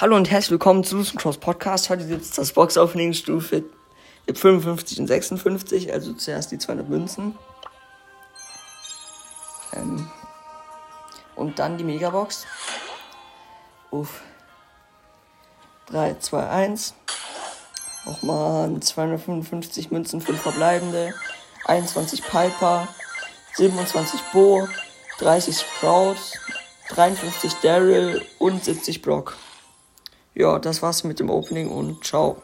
Hallo und herzlich willkommen zu Lucian Cross Podcast. Heute es das Box-Opening Stufe 55 und 56, also zuerst die 200 Münzen. Ähm, und dann die Megabox. Uff. 3, 2, 1. Nochmal 255 Münzen, 5 verbleibende. 21 Piper. 27 Bo. 30 Sprout. 53 Daryl und 70 Brock ja, das war's mit dem Opening und ciao.